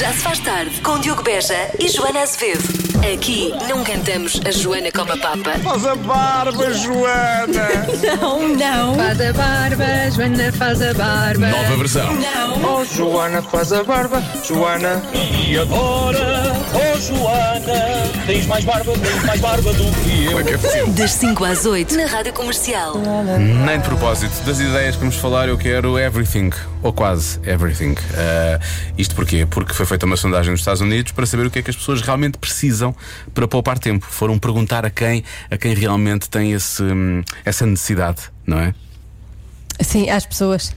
Já se faz tarde com Diogo Beja e Joana Azevedo. Aqui não cantamos a Joana como a Papa. Faz a barba, Joana! Não, não. Faz a barba, Joana faz a barba. Nova versão. Oh, Joana, faz a barba, Joana. E agora, oh Joana, tens mais barba, tens mais barba do que eu. Como é que é possível? Das 5 às 8 na Rádio Comercial. Nem de propósito das ideias que vamos falar, eu quero everything, ou quase everything. Ah, isto porquê? Porque foi feita uma sondagem nos Estados Unidos para saber o que é que as pessoas realmente precisam para poupar tempo. Foram perguntar a quem, a quem realmente tem esse, hum, essa necessidade, não é? Sim, às pessoas.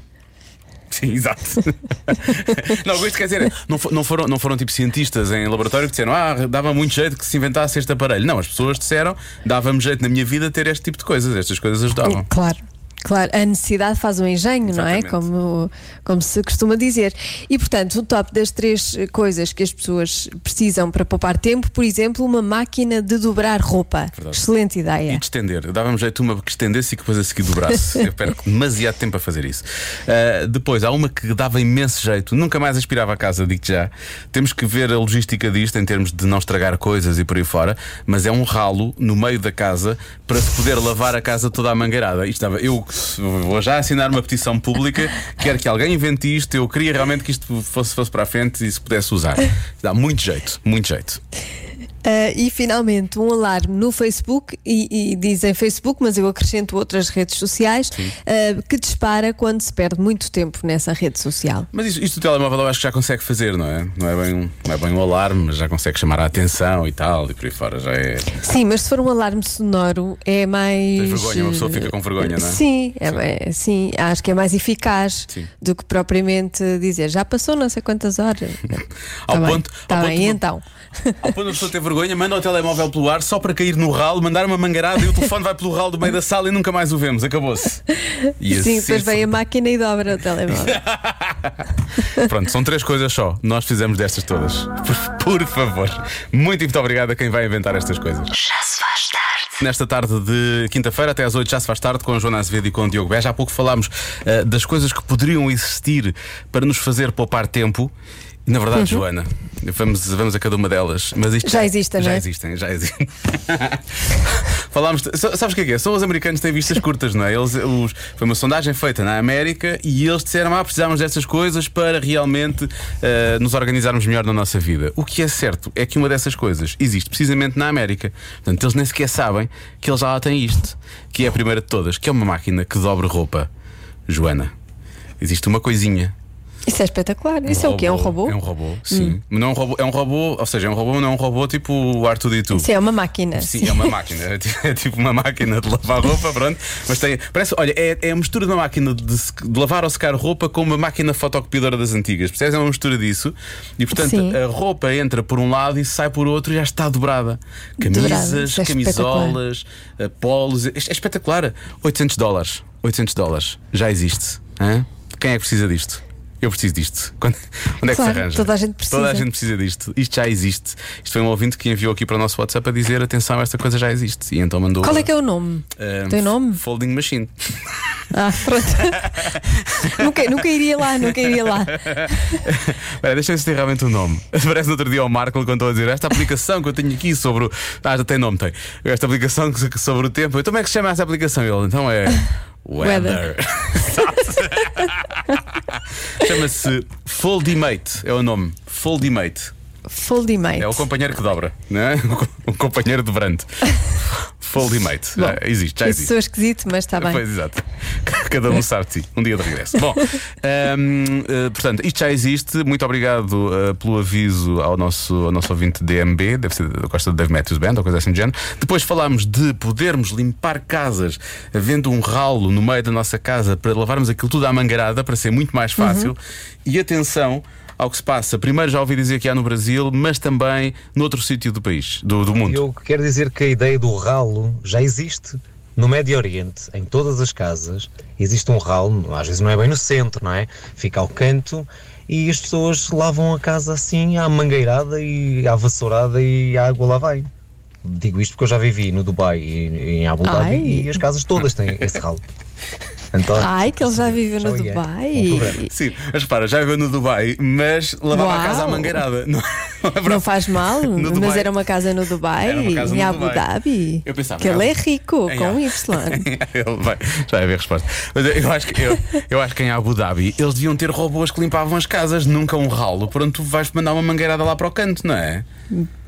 Sim, exato. não, isto quer dizer, não, fo- não foram, não foram tipo cientistas em laboratório que disseram, ah, dava muito jeito que se inventasse este aparelho. Não, as pessoas disseram, dava-me jeito na minha vida ter este tipo de coisas, estas coisas ajudavam. Claro. Claro, a necessidade faz o engenho, não é? Exatamente. Como, como se costuma dizer. E, portanto, o top das três eh, coisas que as pessoas precisam para poupar tempo, por exemplo, uma máquina de dobrar roupa. Verdade. Excelente E ideia. de estender. Dava-me jeito uma que estendesse e que depois a seguir dobrasse. Eu perco demasiado tempo a fazer isso. Ah, depois, há uma que dava imenso jeito, nunca mais aspirava a casa, digo já. Temos que ver a logística disto em termos de não estragar coisas e por aí fora, mas é um ralo no meio da casa para se poder lavar a casa toda à mangueirada. Isto dava, eu vou já assinar uma petição pública, quero que alguém invente isto. Eu queria realmente que isto fosse, fosse para a frente e se pudesse usar. Dá muito jeito, muito jeito. Ah, e finalmente um alarme no Facebook e, e dizem Facebook, mas eu acrescento outras redes sociais ah, que dispara quando se perde muito tempo nessa rede social. Mas isto, isto do telemóvel eu acho que já consegue fazer, não é? Não é, bem um, não é bem um alarme, mas já consegue chamar a atenção e tal, e por aí fora já é. Sim, mas se for um alarme sonoro é mais. Tem vergonha, uma pessoa fica com vergonha, não é? Sim, é mais- sim, acho que é mais eficaz Sim. do que propriamente dizer já passou não sei quantas horas. Ao Tá bem, ponto- tá ao bem, ponto de- então. Ao ponto de a pessoa ter vergonha, manda o telemóvel pelo ar só para cair no ralo, mandar uma mangarada e o telefone vai pelo ralo do meio da sala e nunca mais o vemos. Acabou-se. Sim, assim depois vem a máquina e dobra o telemóvel. Pronto, são três coisas só. Nós fizemos destas todas. Por, por favor. Muito e muito obrigado a quem vai inventar estas coisas. Já se faz tarde. Nesta tarde de quinta-feira até às 8 já se faz tarde com a Joana Azevedo e com o Diogo Beja. Há pouco falámos eh, das coisas que poderiam existir para nos fazer poupar tempo. E na verdade, Joana, vamos, vamos a cada uma delas. Mas isto. Já existem, já não é? existem, já existem. Falámos. Sabes o que é que é? São os americanos que têm vistas curtas, não é? Eles, os- foi uma sondagem feita na América e eles disseram: ah, precisamos destas coisas para realmente eh, nos organizarmos melhor na nossa vida. O que é certo é que uma dessas coisas existe precisamente na América. Portanto, eles nem sequer sabem que eles já lá têm isto, que é a primeira de todas, que é uma máquina que dobre roupa. Joana, existe uma coisinha. Isso é espetacular. Isso é o quê? É um robô? Hum. É um robô, sim. Não é um robô, é um robô, ou seja, é um robô, não é um robô tipo o R2D2. Sim, é uma máquina. Sim, é uma máquina. É É tipo uma máquina de lavar roupa, pronto. Mas tem. Parece, olha, é, é a mistura de uma máquina de, de lavar ou secar roupa com uma máquina fotocopiadora das antigas. Percebes? É uma mistura disso. E portanto, Sim. a roupa entra por um lado e sai por outro e já está dobrada. Camisas, é camisolas, eh, polos. É, é espetacular. 800 dólares. 800 dólares. Já existe. Hã? Quem é que precisa disto? Eu preciso disto. Quando- onde é que Claro, se arranja? toda a gente precisa. Toda a gente precisa disto. Isto já existe. Isto foi um ouvinte que enviou aqui para o nosso WhatsApp a dizer: atenção, esta coisa já existe. E então mandou. Qual é que é o nome? eh, Tem nome? Folding Machine. Ah, pronto. nunca, nunca iria lá, nunca iria lá. Espera, deixa eu ver se tem realmente um nome. Parece no outro dia ao Marco quando estou a dizer esta aplicação que eu tenho aqui sobre o. Ah, já tem nome, tem. Esta aplicação sobre o tempo. Então como é que se chama essa aplicação? Ele, então é. Weather. Chama-se Foldimate, é o nome. Foldimate. Foldimate. É o companheiro que dobra, não é? O companheiro de brande. Foldimate. Já existe, já Isso existe. sou esquisito, mas está bem. Pois, exato. Cada um sabe de si. Um dia de regresso. Bom, hum, eh, portanto, isto já existe. Muito obrigado eh, pelo aviso ao nosso, ao nosso ouvinte DMB, deve ser da Costa do Dave Matthews Band ou coisa assim do género. Depois falámos de podermos limpar casas havendo um ralo no meio da nossa casa para lavarmos aquilo tudo à mangarada para ser muito mais fácil. Uhum. E atenção. Ao que se passa, primeiro já ouvi dizer que há no Brasil, mas também noutro sítio do país, do, do mundo. Eu quero dizer que a ideia do ralo já existe. No Médio Oriente, em todas as casas, existe um ralo, às vezes não é bem no centro, não é? Fica ao canto e as pessoas lavam a casa assim à mangueirada e à vassourada e a água lá vai. Digo isto porque eu já vivi no Dubai e em Abu Dhabi Ai. e as casas todas têm esse ralo. Ai, que ele já viveu no Já. Dubai. Problema. Sim, mas repara, já viveu no Dubai, mas lavava a Uau. casa à mangueirada. Não, não é Não faz mal, mas era uma casa no Dubai, casa em no Abu Dubai. Dhabi. Eu pensava, que ele é rico, em com Y. Ele vai, já vai ver a resposta. Mas eu acho, que, eu, eu acho que em Abu Dhabi eles deviam ter robôs que limpavam as casas, nunca um ralo. Pronto, tu vais mandar uma mangueirada lá para o canto, não é?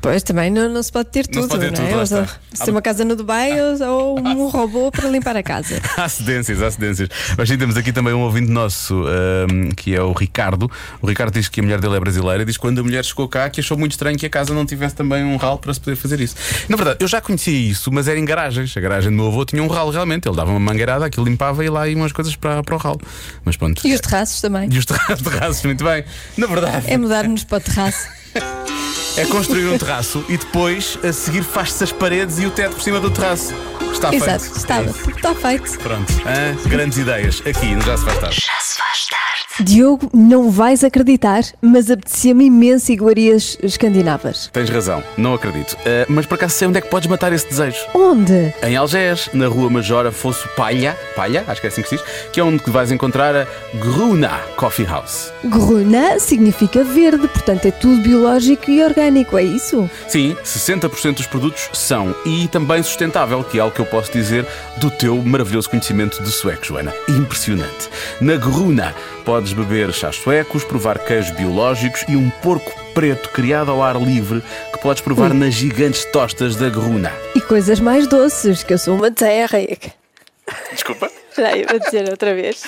Pois também não, não se pode ter Não se tudo, pode ter não tudo, é? Se tem uma casa no Dubai ou, ou um robô para limpar a casa. Há cedências, há cedências. Mas sim, temos aqui também um ouvinte nosso ahm, que é o Ricardo. O Ricardo diz que a mulher dele é brasileira e diz que quando a mulher chegou cá que achou muito estranho que a casa não tivesse também um ralo para se poder fazer isso. Na verdade, eu já conhecia isso, mas era em garagens. A garagem do meu avô tinha um ralo realmente. Ele dava uma mangueirada, aquilo limpava e lá iam umas coisas para, para o ralo. Mas pronto. E os terraços também. E os terra- terraços, muito bem. Na verdade, É mudar-nos para o terraço. é construir um terraço e depois a seguir faz-se as paredes e o teto por cima do terraço. Está Exato, feito. está, É está feito. Pronto. Hã? grandes ideias. Aqui, no Já se faz tarde. Já se faz tarde. Diogo, não vais acreditar, mas apetecia-me imenso iguarias escandinavas. Tens razão, não acredito. Uh, mas por acaso sei onde é que podes matar esse desejo? Onde? Em Algés, na rua Major Afonso Palha, Palha, acho que é assim que se diz, que é onde vais encontrar a Gruna Coffee House. Gruna significa verde, portanto é tudo biológico e orgânico, é isso? Sim, 60% dos produtos são e também sustentável, que é algo que eu posso dizer do teu maravilhoso conhecimento de sueco, Joana. Impressionante. Na Gruna podes beber chás suecos, provar queijos biológicos e um porco preto criado ao ar livre que podes provar nas gigantes tostas da Gruna. E coisas mais doces, que eu sou uma terra. Desculpa. Aí, vou dizer outra vez.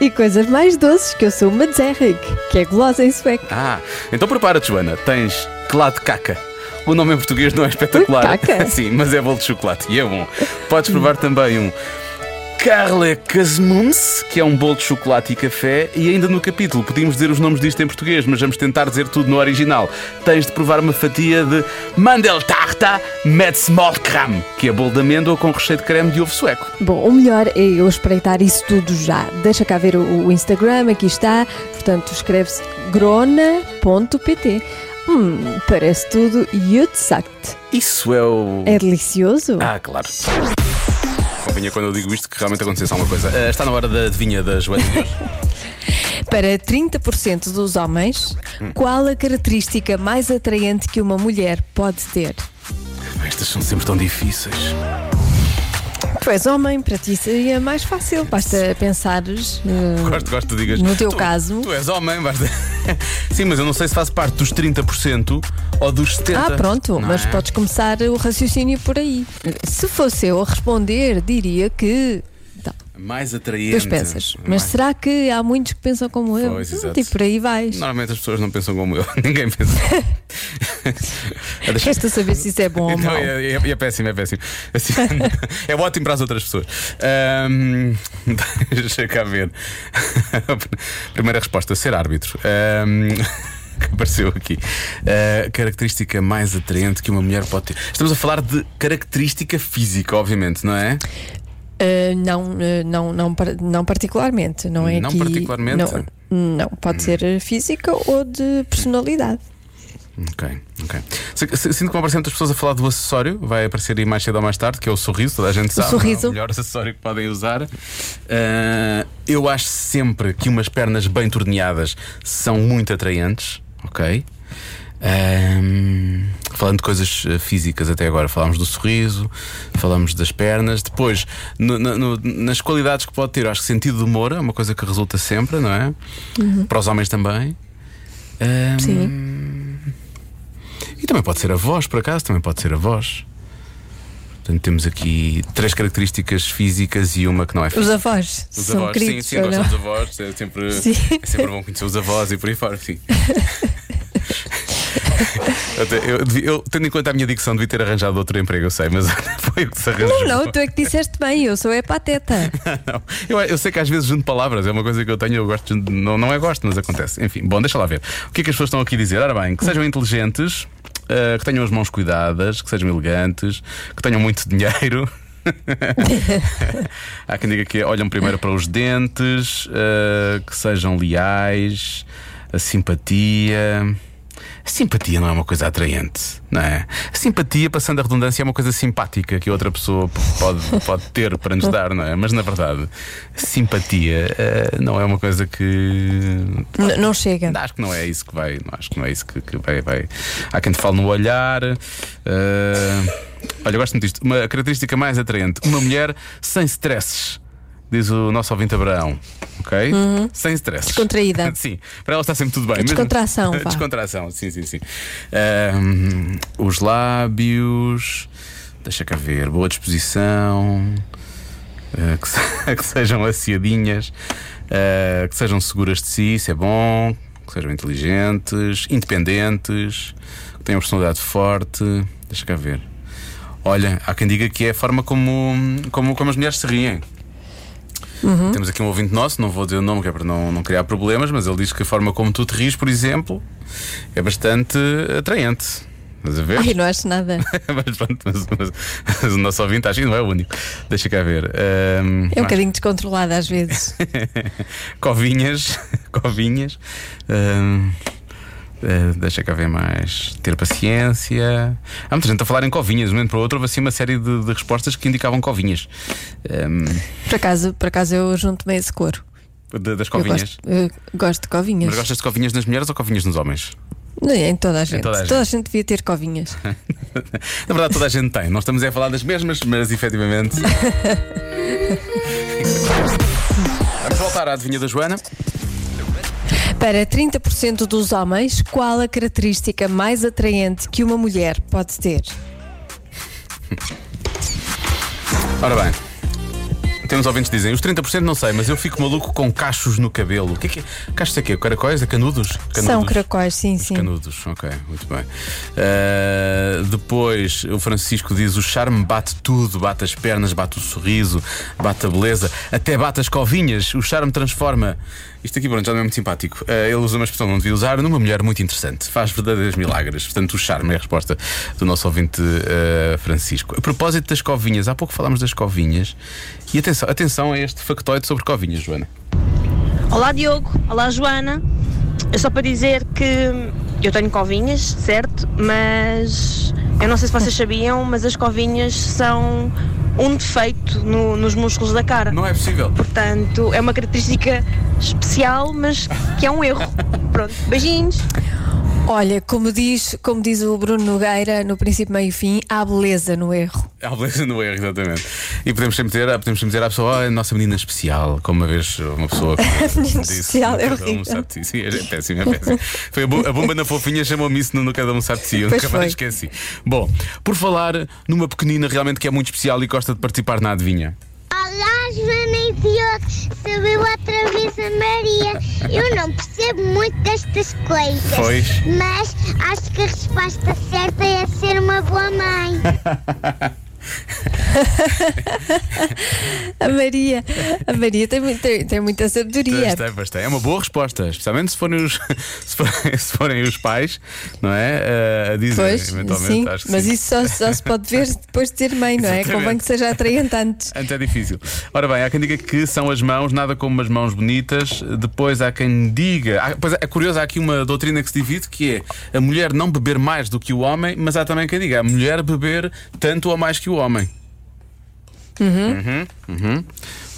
E coisas mais doces, que eu sou uma Zerrig, que é gulosa em sueco. Ah, então prepara-te, Joana. Tens clade caca. O nome em português não é espetacular. Caca? Sim, mas é bolo de chocolate e é bom. Podes provar também um Carle Casmuns, que é um bolo de chocolate e café. E ainda no capítulo podíamos dizer os nomes disto em português, mas vamos tentar dizer tudo no original. Tens de provar uma fatia de Mandeltarta met Smolkram, que é bolo de amêndoa com recheio de creme de ovo sueco. Bom, o melhor é eu espreitar isso tudo já. Deixa cá ver o, o Instagram, aqui está. Portanto, escreve-se grona.pt. Hum, parece tudo Jutsakt. Isso é o. É delicioso? Ah, claro. Convinha quando eu digo isto que realmente acontecesse alguma coisa. Ah, está na hora da adivinha da Joana de hoje. Para 30% dos homens, qual a característica mais atraente que uma mulher pode ter? Estas são sempre tão difíceis. Tu és homem, para ti seria mais fácil. Basta pensares. eh, Gosto, gosto que digas. No teu tu, caso. Tu és homem, basta. Sim, mas eu não sei se faço parte dos 30% ou dos 70%. Ah, pronto, não mas é? podes começar o raciocínio por aí. Se fosse eu a responder, diria que. Mais atraente. depois pensas, mas Mais- será que há muitos que pensam como eu? Pois, Hum. E por aí vais. Normalmente as pessoas não pensam como eu. Ninguém pensa. Resta saber se isso é bom ou Não, mau. é, é- é péssimo, é péssimo. Assim, é ótimo para as outras pessoas. Ahm, deixa cá ver. Primeira resposta: ser árbitro. Ahm, que apareceu aqui. Ah, característica mais atraente que uma mulher pode ter. Estamos a falar de característica física, obviamente, não é? Uh, não, uh, não, não, par- não particularmente. Não é Não aqui- particularmente? Não, não, pode ser uh, física ou de personalidade. Ok, ok. Sinto que vão aparecer muitas pessoas a falar do acessório, vai aparecer aí mais cedo ou mais tarde, que é o sorriso, toda a gente sabe. sorriso. É o melhor acessório que podem usar. Ah, eu acho sempre que umas pernas bem torneadas são muito atraentes, ok? Ahm, falando de coisas eh, físicas até agora, falámos do sorriso, falamos das pernas. Depois, no- no- nas qualidades que pode ter, acho que sentido de humor é uma coisa que resulta sempre, não é? Para os homens também. Ahm, Sim. e também pode ser a voz, por acaso, também pode ser a voz. Portanto, temos aqui três características físicas e uma que não é Os física. avós Os são avós, sim, queridos sim, não? dos avós. É sempre, Sim. é sempre bom conhecer os avós e por aí fora, sim. Eu, devia- eu, tendo em conta a minha dicção, devia ter arranjado outro emprego, eu sei, mas foi o que se arranjou. Não, não, tu é que disseste bem, eu sou é pateta. Não. Eu, eu sei que às vezes junto palavras, é uma coisa que eu tenho, eu gosto, de- não, não é gosto, mas acontece. Enfim, bom, deixa lá ver. O que é que as pessoas estão aqui a dizer? Ora bem, que sejam inteligentes, eh, que tenham as mãos cuidadas, que sejam elegantes, que tenham muito dinheiro. Há quem diga que olham primeiro para os dentes, eh, que sejam leais, a simpatia. Simpatia não é uma coisa atraente, não é? Simpatia, passando a redundância, é uma coisa simpática que outra pessoa pode, pode ter para nos dar, não é? Mas na verdade, simpatia eh, não é uma coisa que. N- não chega. Acho que não é isso que vai. Acho que não é isso que, que vai, vai. Há quem te fale no olhar. eh, olha, eu gosto muito disto. Uma característica mais atraente: uma mulher sem stresses. Diz o nosso ouvinte Abraão. Ok? Sem stresses. Uhum. Descontraída. sim. Para ela está sempre tudo bem. mesmo- Descontração, vá. Descontração, sim, sim, sim. Ahm, os lábios. Deixa cá ver. Boa disposição. eh, que, se- que sejam aciadinhas. eh, que sejam seguras de si, isso é bom. Que sejam inteligentes, independentes. Que tenham personalidade forte. Deixa cá ver. Olha, há quem diga que é a forma como, como, como as mulheres se riem. Temos aqui um ouvinte nosso, não vou dizer o nome que é para não, não criar problemas, mas ele diz que a forma como tu te ris, por exemplo, é bastante atraente. Estás a ver? Ai, não acho nada. mas, pronto, mas- mas- mas o nosso ouvinte acho que não é o único. Deixa cá ver. Ahm, É um bocadinho descontrolada às vezes. covinhas. covinhas. Ahm, eh, deixa cá ver mais. Ter paciência. Há muita gente a falar em covinhas. De um momento para o outro houve assim uma série de, de respostas que indicavam covinhas. Ahm, Por acaso, por acaso eu junto-me a esse coro. de- das Eu covinhas. gosto, eu gosto de covinhas. Mas gostas de covinhas nas mulheres ou covinhas nos homens? Não, Em toda a gente. toda toda, a a gente. gente devia ter covinhas. Na verdade, toda a gente tem. Nós estamos a falar das mesmas, mas efetivamente. Vamos voltar à adivinha da Joana. Para 30% dos homens, qual a característica mais atraente que uma mulher pode ter? Ora bem. Temos ouvintes que dizem, os 30% não sei, mas eu fico maluco com cachos no cabelo. O que é que é? Cachos é quê? Caracóis? É canudos? canudos? São caracóis, sim, Os sim. Canudos, ok, muito bem. Uh, depois o Francisco diz: o charme bate tudo, bate as pernas, bate o sorriso, bate a beleza, até bate as covinhas, o charme transforma. Isto aqui, pronto, já não é muito simpático. Uh, ele usa uma expressão que não devia usar numa mulher muito interessante, faz verdadeiros milagres. Portanto, o charme é a resposta do nosso ouvinte uh, Francisco. A propósito das covinhas, há pouco falámos das covinhas. E atenção, atenção a este factoide sobre covinhas, Joana. Olá Diogo, olá Joana. É só para dizer que eu tenho covinhas, certo? Mas eu não sei se vocês sabiam, mas as covinhas são um defeito no- nos músculos da cara. Não é possível. Portanto, é uma característica especial, mas que é um erro. Pronto, beijinhos. Olha, como diz, como diz o Bruno Nogueira, no princípio, meio e fim, há beleza no erro. Há beleza no erro, exatamente. E podemos sempre dizer, podemos sempre dizer à pessoa, oh, a nossa menina especial, como uma vez uma pessoa que menina disse, especial, é "No cada um horrível." sabe de si." Sim, é péssimo, é péssimo. Foi a, bo- a bomba na fofinha chamou-me isso no, Cada Um Sabe de Si. Eu Pois nunca mais esqueci. Bom, por falar numa pequenina realmente que é muito especial e gosta de participar na adivinha. Olá, Joana e Diogo, sou eu outra vez a Maria. Eu não percebo muito destas coisas, Pois. mas acho que a resposta certa é ser uma boa mãe. A Maria, a Maria tem, muito- tem, tem muita sabedoria. Bastante, bastante. É uma boa resposta, especialmente se forem os, se forem, se forem os pais, não é? Eh, a dizer, Pois, eventualmente. sim, mas sim. isso só, só se pode ver depois de ser mãe, não é? Convém que seja atraente antes. Antes é difícil. Ora bem, há quem diga que são as mãos, nada como umas mãos bonitas. Depois há quem diga. há- pois é, é curioso, há aqui uma doutrina que se divide que é a mulher não beber mais do que o homem, mas há também quem diga a mulher beber tanto ou mais que o homem. Uhum. Uhum.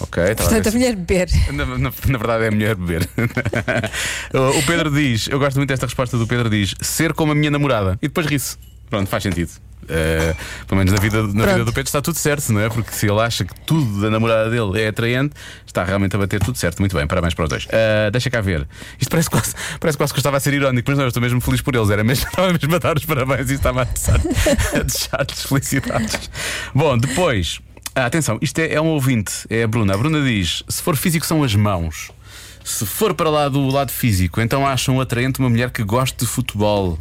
Ok, estava a ver Portanto, a se- mulher beber. na, na- na verdade é a mulher beber. o Pedro diz, eu gosto muito desta resposta do Pedro diz, ser como a minha namorada. E depois ri-se. Pronto, faz sentido. Eh, pelo menos na, vida, na vida do Pedro está tudo certo, não é? Porque se ele acha que tudo da namorada dele é atraente, está realmente a bater tudo certo. Muito bem, parabéns para os dois. Eh, deixa cá ver. Isto parece quase, parece quase que eu estava a ser irónico, mas não, eu estou mesmo feliz por eles. Era mesmo, estava mesmo a dar os parabéns e estava a deixar- a deixar-lhes felicidades. Bom, depois. Ah, atenção, isto é, é um ouvinte, é a Bruna. A Bruna diz: se for físico, são as mãos. Se for para lá do lado físico, então acham atraente uma mulher que goste de futebol.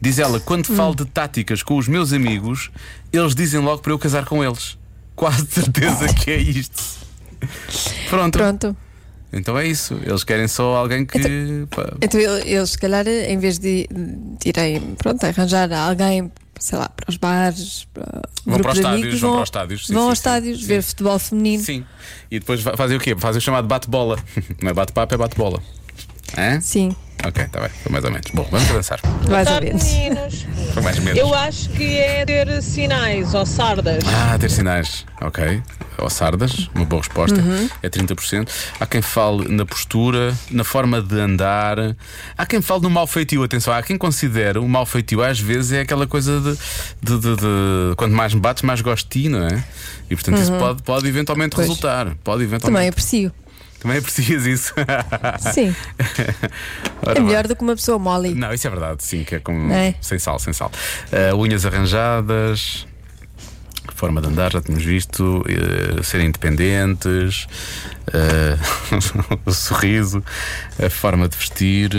Diz ela: quando falo de táticas com os meus amigos, eles dizem logo para eu casar com eles. Quase certeza que é isto. Pronto. Pronto. Então é isso. Eles querem só alguém que. Então eu- eles, se calhar, em vez de, de irem pronto, arranjar alguém, sei lá, para os bares, para Vão para os estádios, amigos, vão para os estádios, sim, vão sim, aos estádios sim. ver futebol feminino. Sim. E depois fa- fazem o quê? Fazem o chamado bate-bola. Não é bate-papo, é bate-bola. Sim. Ok, está bem, foi mais ou menos. Bom, vamos avançar. Mais ou menos. meninos. Foi mais ou menos. Eu acho que é ter sinais ou sardas. Ah, ter sinais. Ok. Ou sardas, uma boa resposta. Uhum. É 30%. Há quem fale na postura, na forma de andar. Há quem fale no mau feitio. Atenção, há quem considere o mau feitio às vezes é aquela coisa de. de, de- de- quanto mais me bates, mais gosto de ti, não é? E portanto isso pode, pode eventualmente Pois. resultar. Pode Também eventualmente. aprecio. Também é preciso isso. Sim. Ora É melhor do que uma pessoa mole. Não, isso é verdade, sim, que é como. É. Sem sal, sem sal. Ah, unhas arranjadas, forma de andar, já tínhamos visto, eh, serem independentes, ah, o sorriso, a forma de vestir,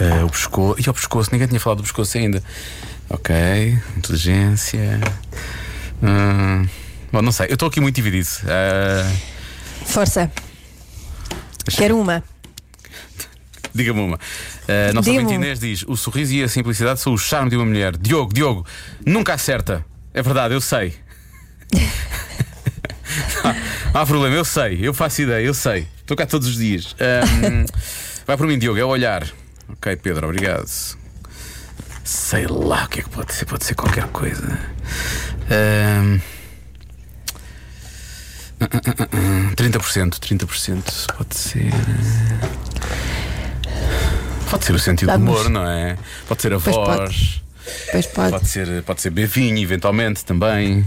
ah, o pescoço. E o pescoço, ninguém tinha falado do pescoço ainda. Ok, inteligência. Hum, bom, não sei, eu estou aqui muito dividido. Ah, Força. Quero uma. Diga-me uma. A nossa ouvinte. Inês diz: o sorriso e a simplicidade são o charme de uma mulher. Diogo, Diogo, nunca acerta. É verdade, eu sei. Não há problema, eu sei, eu faço ideia, eu sei. Estou cá todos os dias. Ahm, vai por mim, Diogo, é o olhar. Ok, Pedro, obrigado. Sei lá o que é que pode ser, pode ser qualquer coisa. Ahm, 30%, 30% pode ser. Pode ser o sentido do humor, não é? Pode ser a Pois pode. voz. Pois pode. Pode ser, pode ser bevinho, eventualmente também.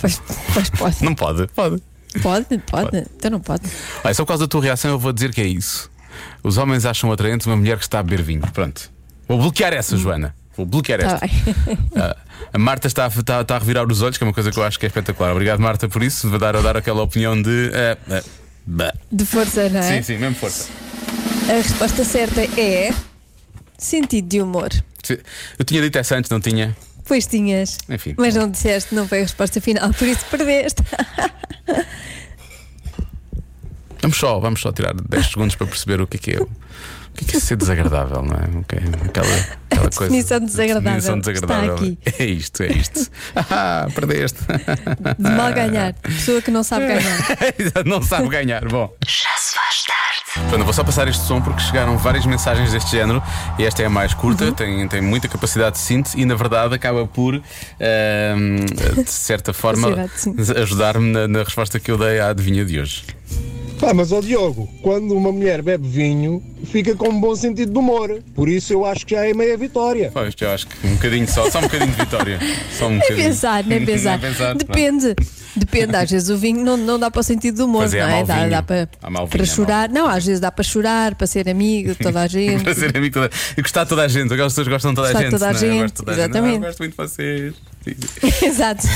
Pois, pois pode. Não pode? Pode. Pode, pode. Então não pode. Olha, só por causa da tua reação, eu vou dizer que é isso. Os homens acham atraente uma mulher que está a beber vinho. Pronto. Vou bloquear essa, Joana. Bloquear Está esta. Hum. Tá. Ah, a Marta está, a- está, está a revirar os olhos, que é uma coisa que eu acho que é espetacular. Obrigado, Marta, por isso. Vou dar a dar aquela opinião de. ah, bah. De força, não é? Sim, sim, mesmo força. A resposta certa é. Sentido de humor. Eu tinha dito essa antes, não tinha? Pois tinhas. Enfim. Mas não disseste, não foi a resposta final, por isso perdeste. Vamos só, vamos só tirar 10 segundos para perceber o que é que é. O que é, que é ser desagradável, não é? Ok, Aquela, aquela coisa. definição de desagradável definição de desagradável. está aqui. É isto, é isto. Ah, perdeste. De mal ganhar. Pessoa que não sabe ganhar. não sabe ganhar. Bom. Pronto, vou só passar este som porque chegaram várias mensagens deste género e esta é a mais curta, Uhum. tem, tem muita capacidade de síntese e na verdade acaba por, ahm, de certa forma, ajudar-me na, na resposta que eu dei à adivinha de hoje. Pá, mas ó Diogo, quando uma mulher bebe vinho, fica com um bom sentido de humor. Por isso eu acho que já é meia vitória. Pois, eu acho que um bocadinho só, só um bocadinho de vitória. Só um Nem bocadinho. pensar, nem pensar. Nem pensar, pronto. Depende. Às vezes o vinho não, não dá para o sentido do humor, é, não é? Dá, dá para, para vinho, há chorar. Não, às vezes dá para chorar, para ser amigo de toda a gente. Para ser amigo de toda... e gostar de toda a gente, aquelas pessoas gostam de toda a Gostar gente. toda a não é? Eu gente, gosto de toda a gente. exatamente. Ah, eu gosto muito de vocês. Exato.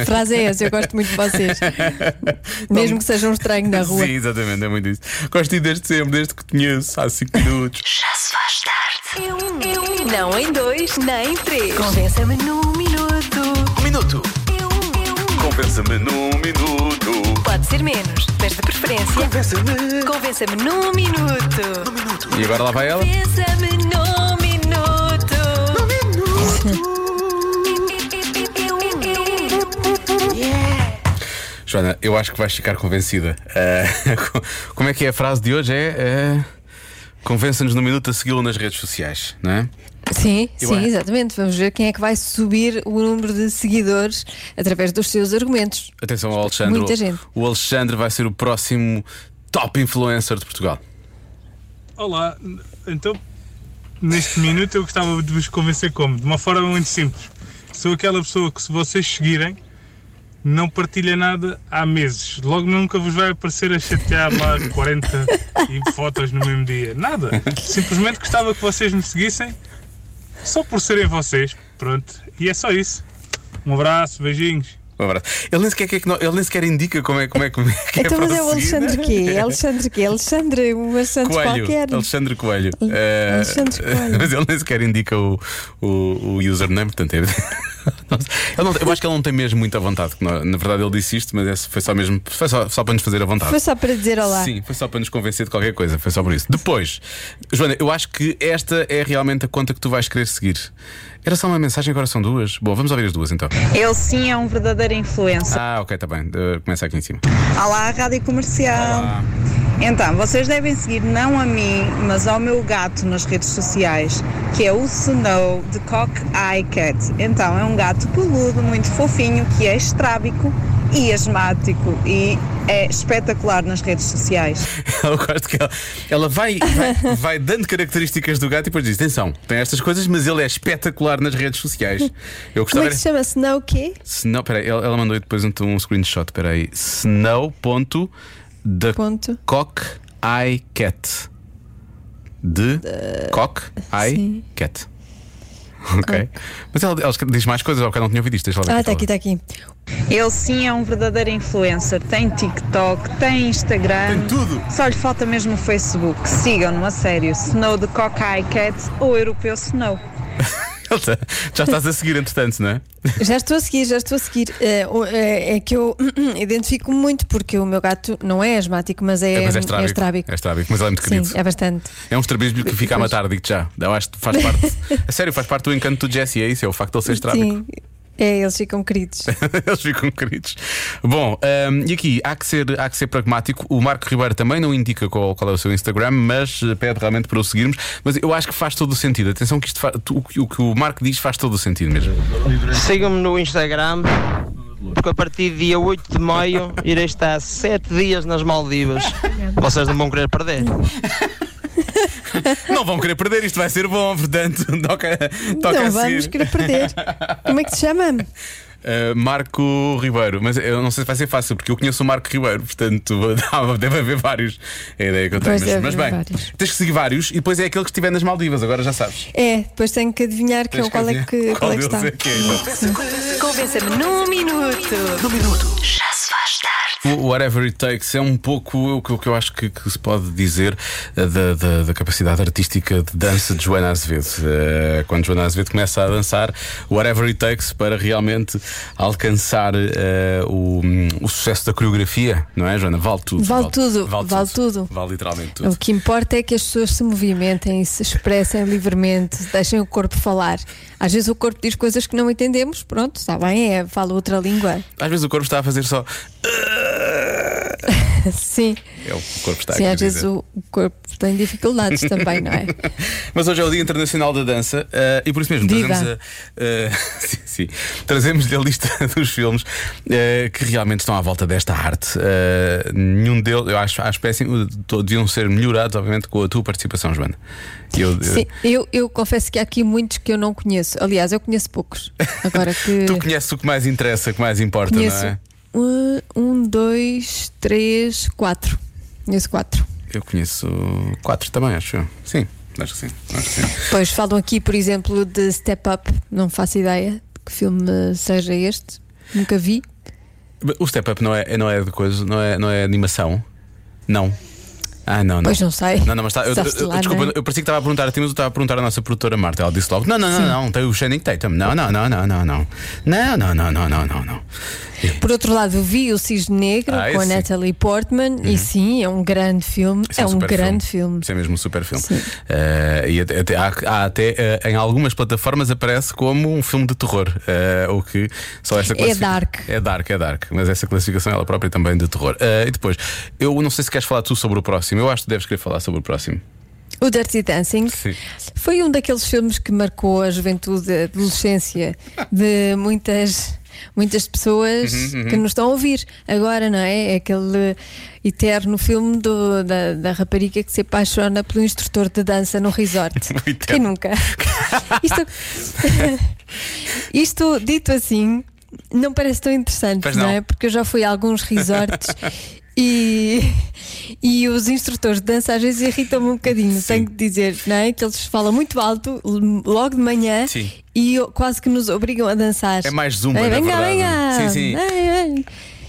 A frase é essa, eu gosto muito de vocês. Mesmo que sejam um estranho na rua. Sim, exatamente, é muito isso. Gosto desde sempre, desde que te conheço, há 5 minutos. Já se faz tarde. Eu, eu, não em dois, nem em três. Convença-me num minuto. Um minuto. Compensa-me num minuto. pode ser menos, mas de preferência. Compensa-me. Convença-me num minuto. E agora lá vai ela? Convença-me num minuto. Joana, eu acho que vais ficar convencida. Ah, como é que é a frase de hoje? É. é Convença-nos no minuto a segui-lo nas redes sociais, não é? Sim, Eu sim, exatamente. Vamos ver quem é que vai subir o número de seguidores através dos seus argumentos. Atenção ao Alexandre. Muita gente. O Alexandre vai ser o próximo top influencer de Portugal. Olá, então neste minuto eu gostava de vos convencer como? De uma forma muito simples. Sou aquela pessoa que se vocês seguirem não partilha nada há meses. Logo nunca vos vai aparecer a chatear lá 40 e fotos no mesmo dia. Nada. Simplesmente gostava que vocês me seguissem só por serem vocês. Pronto. E é só isso. Um abraço, beijinhos. Um abraço. Ele nem sequer, quer que ele nem sequer indica como é, como é, como é que é então, mas é o. Alexandre quê? É Alexandre quê? Alexandre, um Alexandre Coelho, qualquer. Alexandre Coelho. Al- Eh, Alexandre Coelho. Mas ele nem sequer indica o, o, o username, portanto é. Ele não- eu acho que ele não tem mesmo muita vontade. nó- Na verdade, ele disse isto, mas esse foi só mesmo. Foi só, só para nos fazer a vontade. Foi só para dizer olá. Sim, foi só para nos convencer de qualquer coisa, foi só por isso. Depois, Joana, eu acho que esta é realmente a conta que tu vais querer seguir. Era só uma mensagem, agora são duas. Bom, vamos ouvir as duas então. Ele sim é um verdadeiro influencer. Ah, ok, está bem. Uh, começa aqui em cima. Olá, Rádio Comercial. Olá. Então, vocês devem seguir não a mim, mas ao meu gato nas redes sociais, que é o Snow de Cock Eye Cat. Então, é um gato peludo, muito fofinho, que é estrábico e asmático e é espetacular nas redes sociais. Eu gosto que ela, ela vai, vai, vai dando características do gato e depois diz: atenção, tem estas coisas, mas ele é espetacular nas redes sociais. Eu Como gostava. é que se chama? Snow o quê? Snow, peraí, ela, ela mandou depois um, um screenshot. Peraí, Snow.the Ponto. Cock Eye Cat. De Cock Eye sim. Cat. Ok. Mas ela, ela diz mais coisas, ao que eu não tinha ouvido isto. Deixa lá ver Ah, está aqui, está aqui. Ele sim é um verdadeiro influencer, tem TikTok, tem Instagram. Tem tudo. Só lhe falta mesmo o Facebook. Sigam-no a sério. Snow de Cock Eye Cat ou Europeu Snow. Já estás a seguir, entretanto, não é? Já estou a seguir, já estou a seguir. É, é- é que eu identifico muito porque o meu gato não é asmático, mas é, mas é é estrábico. estrábico. É estrábico, mas ele é muito Sim, querido. é bastante. É um estrabismo que fica a matar, digo-te já. Eu acho que faz parte. a sério, faz parte do encanto do Jesse, é isso, é o facto de ele ser estrábico. Sim. É, eles ficam queridos. Eles ficam queridos. Bom, hum, e aqui há que, ser, há que ser pragmático. O Marco Ribeiro também não indica qual, qual é o seu Instagram, mas eh, pede realmente para o seguirmos. Mas eu acho que faz todo o sentido. Atenção, que isto fa- tu- o, que- o que o Marco diz faz todo o sentido mesmo. Sigam-me no Instagram, porque a partir de dia 8 de maio irei estar 7 dias nas Maldivas. Vocês não vão querer perder. Não vão querer perder, isto vai ser bom, portanto, toca, toca não a vamos seguir. querer perder. Como é que se chama? Uh, Marco Ribeiro, mas eu não sei se vai ser fácil porque eu conheço o Marco Ribeiro, portanto deve haver vários. É a ideia que eu tenho. Mas, mas bem, vários. tens que seguir vários e depois é aquele que estiver nas Maldivas, agora já sabes. É, depois tenho que adivinhar que, Tens qual, é adivinhar que, qual é que deles está. é que é, exato. Convença-me num minuto. Num minuto. O Whatever It Takes é um pouco o que, eu acho que, que se pode dizer eh, da, da- da capacidade artística de dança de Joana Azevedo. Eh, Quando Joana Azevedo começa a dançar, Whatever It Takes para realmente alcançar eh, o, o sucesso da coreografia, não é, Joana? Vale tudo. Vale tudo, vale tudo. Vale literalmente tudo. O que importa é que as pessoas se movimentem, se expressem livremente, deixem o corpo falar. Às vezes o corpo diz coisas que não entendemos, pronto, está bem, é, fala outra língua. Às vezes o corpo está a fazer só. Sim, É o corpo está sim às vezes o, corpo tem dificuldades também, não é? Mas hoje é o Dia Internacional da Dança eh, e por isso mesmo Viva. trazemos a, eh, sim, sim. trazemos lista dos filmes eh, que realmente estão à volta desta arte. Nenhum deles, eu acho, acho péssimo, deviam ser melhorados, obviamente, com a tua participação, Joana. Eu, eu- Sim, eu, eu confesso que há aqui muitos que eu não conheço. Aliás, eu conheço poucos. Agora que. Tu conheces o que mais interessa, o que mais importa, conheço não é? Um, um, dois, três, quatro. Conheço quatro. Eu conheço quatro também, acho eu. Sim, acho que sim. Acho que sim. Pois falam aqui, por exemplo, de Step Up. Não faço ideia de que filme seja este. Nunca vi. O Step Up não é, não é de coisa, não é, não é animação? Não. Ah, não, não. Pois não sei. Não, não, mas tá, eu, eu- lá, desculpa, não é? eu parecia que estava a perguntar a ti, mas eu estava a perguntar à nossa produtora Marta. Ela disse logo: Não, não, não, não, tem o Channing Tatum. Não, não, não, não, não, não. Não, não, não, não, não, não, não. Por outro lado, vi o Cisne Negro Ah, com a. Natalie Portman e sim, é um grande filme. Isso é um super grande filme. Isso é mesmo um super filme. Eh, e até, até- há, há até eh, em algumas plataformas aparece como um filme de terror. eh, o que só essa É dark. É dark, é dark. Mas essa classificação ela própria também de terror. E depois, eu não sei se queres falar tu sobre o próximo. Eu acho que deves querer falar sobre o próximo. O Dirty Dancing Sim. foi um daqueles filmes que marcou a juventude, a adolescência de muitas. Muitas pessoas Uhum, uhum. que nos estão a ouvir agora, não é? É aquele eterno filme do- da, da rapariga que se apaixona pelo instrutor de dança no resort. Quem nunca? Isto, isto, dito assim, não parece tão interessante, não. não. é? Porque eu já fui a alguns resorts e, e os instrutores de dança às vezes irritam-me um bocadinho, tenho que dizer, não é? Que eles falam muito alto logo de manhã Sim. e quase que nos obrigam a dançar. É mais zumba, na venga, verdade. venga! Sim, sim. Ei, ei.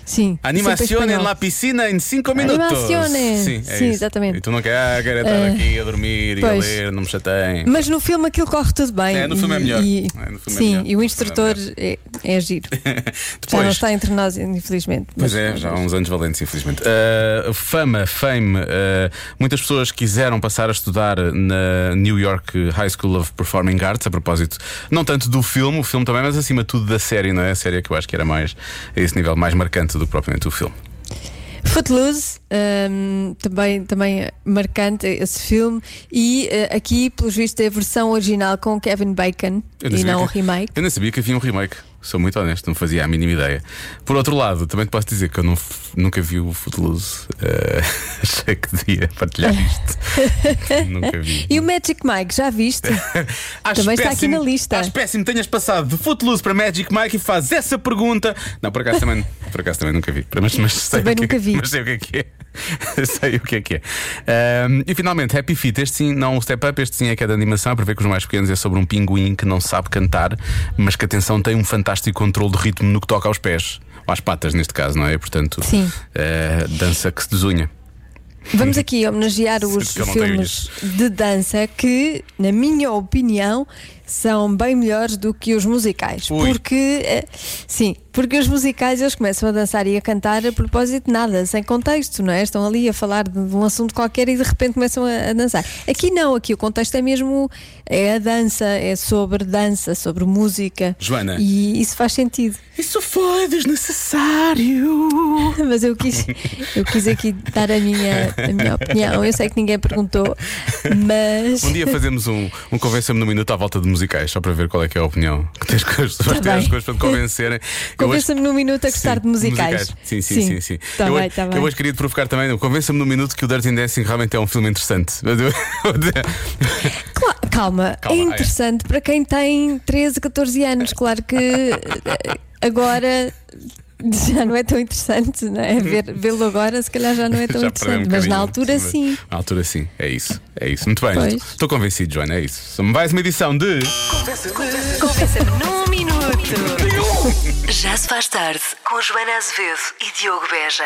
Sim. Espanhol. na piscina em 5 minutos. Animaciones. Sim, é Sim, isso. exatamente. E tu não queres, ah, quero estar Eh, aqui a dormir e a pois. ler, não me chateiem. Mas no filme aquilo corre tudo bem. É, no filme é melhor. e- É, filme é sim, melhor. e o instrutor é, é giro. Já não Depois- está entre nós, infelizmente. Pois mas- é, já há uns anos valentes, infelizmente. Uh, fama, fame. uh, muitas pessoas quiseram passar a estudar na New York High School of Performing Arts, a propósito, não tanto do filme, o filme também, mas acima de tudo da série, não é? A série que eu acho que era mais, a esse nível, mais marcante do que propriamente o filme. Footloose, hum, também, também marcante esse filme. E eh, aqui, pelos vistos, é a versão original com Kevin Bacon Eu e não o remake. Eu nem sabia que havia um remake. Sou muito honesto, não fazia a mínima ideia. Por outro lado, também te posso dizer que eu não nunca vi o Footloose. Eh, achei que devia partilhar isto. nunca vi. E o Magic Mike, já viste? Também está aqui péssimo- na lista. Acho péssimo tenhas passado de Footloose para Magic Mike e fazes essa pergunta. Não, por acaso também, por acaso também nunca vi. Mas, mas sei Também o que, nunca vi. Mas sei o que é que é. sei o que é que é. Ahm, e finalmente, Happy Feet. Este sim, não o Step Up, este sim é que é de animação. Para ver que os mais pequenos é sobre um pinguim que não sabe cantar, mas que atenção tem um fantástico controle de ritmo no que toca aos pés. Ou às patas, neste caso, não é? Portanto, Sim. eh, dança que se desunha. Vamos aqui homenagear os filmes de dança que, na minha opinião, são bem melhores do que os musicais. Ui. Porque, eh, sim, porque os musicais eles começam a dançar e a cantar a propósito de nada, sem contexto, não é? Estão ali a falar de, um assunto qualquer e de repente começam a, a dançar. Aqui não, aqui o contexto é mesmo é a dança, é sobre dança, sobre música. Joana. E isso faz sentido. Isso foi desnecessário. Mas eu quis, eu quis aqui dar a minha, a minha opinião. Eu sei que ninguém perguntou, mas. Um dia fazemos um, um convença-me no minuto à volta de musicais, só para ver qual é que é a opinião que tens com as pessoas, Tá as coisas para te convencerem. Hoje- Convença-me num minuto a gostar Sim, de musicais. Sim, sim, sim. sim, Tá eu, bem, hoje- tá eu hoje queria te provocar também, convença-me num minuto que o Dirty Dancing realmente é um filme interessante. Cla- calma, Calma, é ah, é. interessante para quem tem 13, 14 anos. Claro que eh, agora já não é tão interessante, não é? Ver- Vê-lo agora, se calhar já não é tão Já perdeu um interessante. Mas na altura, Mas- sim. Na altura, sim. É isso. É isso. Muito bem. Estou convencido, Joana. É isso. Mais uma edição de. Convença-me num minuto. Já se faz tarde com Joana Azevedo e Diogo Beja.